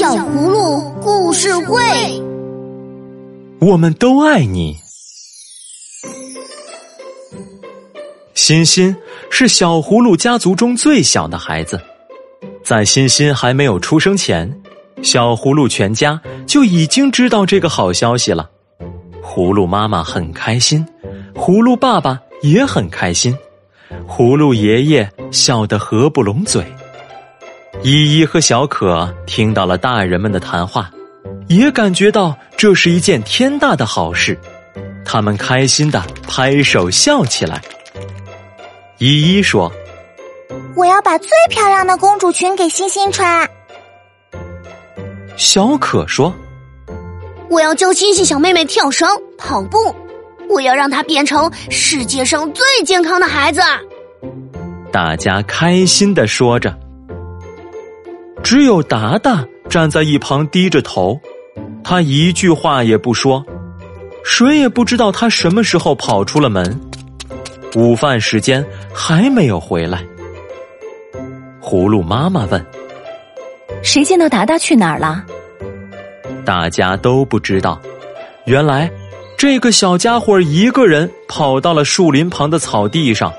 小葫芦故事会，我们都爱你。欣欣是小葫芦家族中最小的孩子，在欣欣还没有出生前，小葫芦全家就已经知道这个好消息了。葫芦妈妈很开心，葫芦爸爸也很开心，葫芦爷爷笑得合不拢嘴。依依和小可听到了大人们的谈话，也感觉到这是一件天大的好事，他们开心的拍手笑起来。依依说：“我要把最漂亮的公主裙给欣欣穿。”小可说：“我要教欣欣小妹妹跳绳、跑步，我要让她变成世界上最健康的孩子。”大家开心的说着。只有达达站在一旁低着头，他一句话也不说，谁也不知道他什么时候跑出了门。午饭时间还没有回来。葫芦妈妈问：“谁见到达达去哪儿了？”大家都不知道。原来，这个小家伙一个人跑到了树林旁的草地上，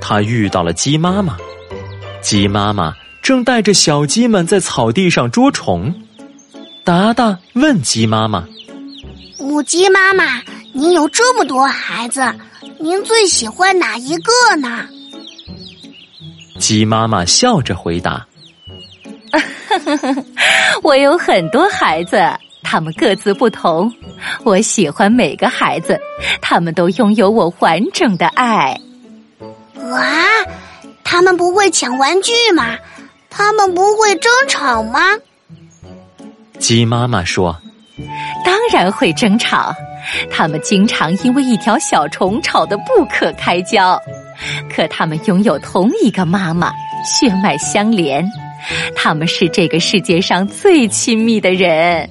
他遇到了鸡妈妈。鸡妈妈。正带着小鸡们在草地上捉虫，达达问鸡妈妈：“母鸡妈妈，您有这么多孩子，您最喜欢哪一个呢？”鸡妈妈笑着回答：“ 我有很多孩子，他们各自不同，我喜欢每个孩子，他们都拥有我完整的爱。”哇，他们不会抢玩具吗？他们不会争吵吗？鸡妈妈说：“当然会争吵，他们经常因为一条小虫吵得不可开交。可他们拥有同一个妈妈，血脉相连，他们是这个世界上最亲密的人。”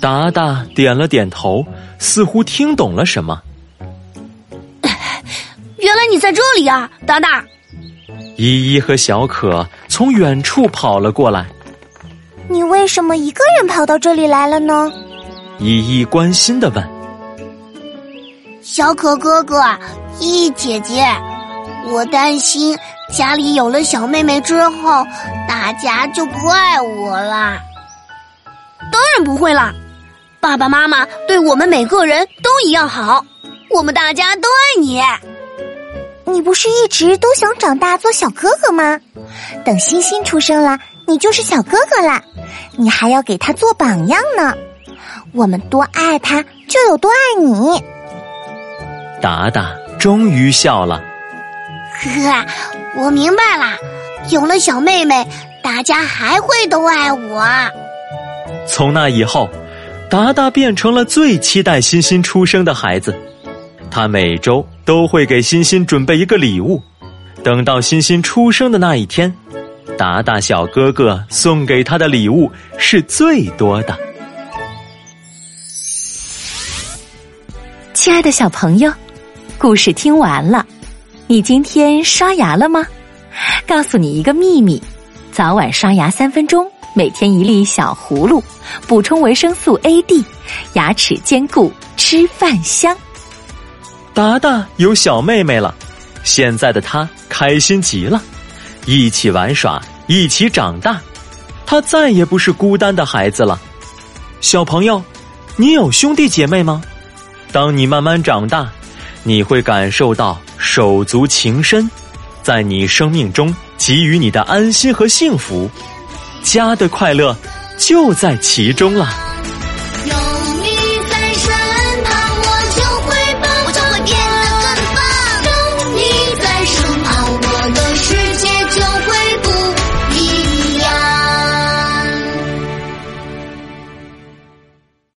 达达点了点头，似乎听懂了什么。原来你在这里啊，达达。依依和小可从远处跑了过来。你为什么一个人跑到这里来了呢？依依关心的问。小可哥哥，依依姐姐，我担心家里有了小妹妹之后，大家就不爱我了。当然不会啦，爸爸妈妈对我们每个人都一样好，我们大家都爱你。你不是一直都想长大做小哥哥吗？等欣欣出生了，你就是小哥哥了。你还要给他做榜样呢。我们多爱他，就有多爱你。达达终于笑了。呵呵，我明白了。有了小妹妹，大家还会都爱我。从那以后，达达变成了最期待欣欣出生的孩子。他每周都会给欣欣准备一个礼物，等到欣欣出生的那一天，达达小哥哥送给他的礼物是最多的。亲爱的小朋友，故事听完了，你今天刷牙了吗？告诉你一个秘密：早晚刷牙三分钟，每天一粒小葫芦，补充维生素 A、D，牙齿坚固，吃饭香。达达有小妹妹了，现在的他开心极了，一起玩耍，一起长大，他再也不是孤单的孩子了。小朋友，你有兄弟姐妹吗？当你慢慢长大，你会感受到手足情深，在你生命中给予你的安心和幸福，家的快乐就在其中了。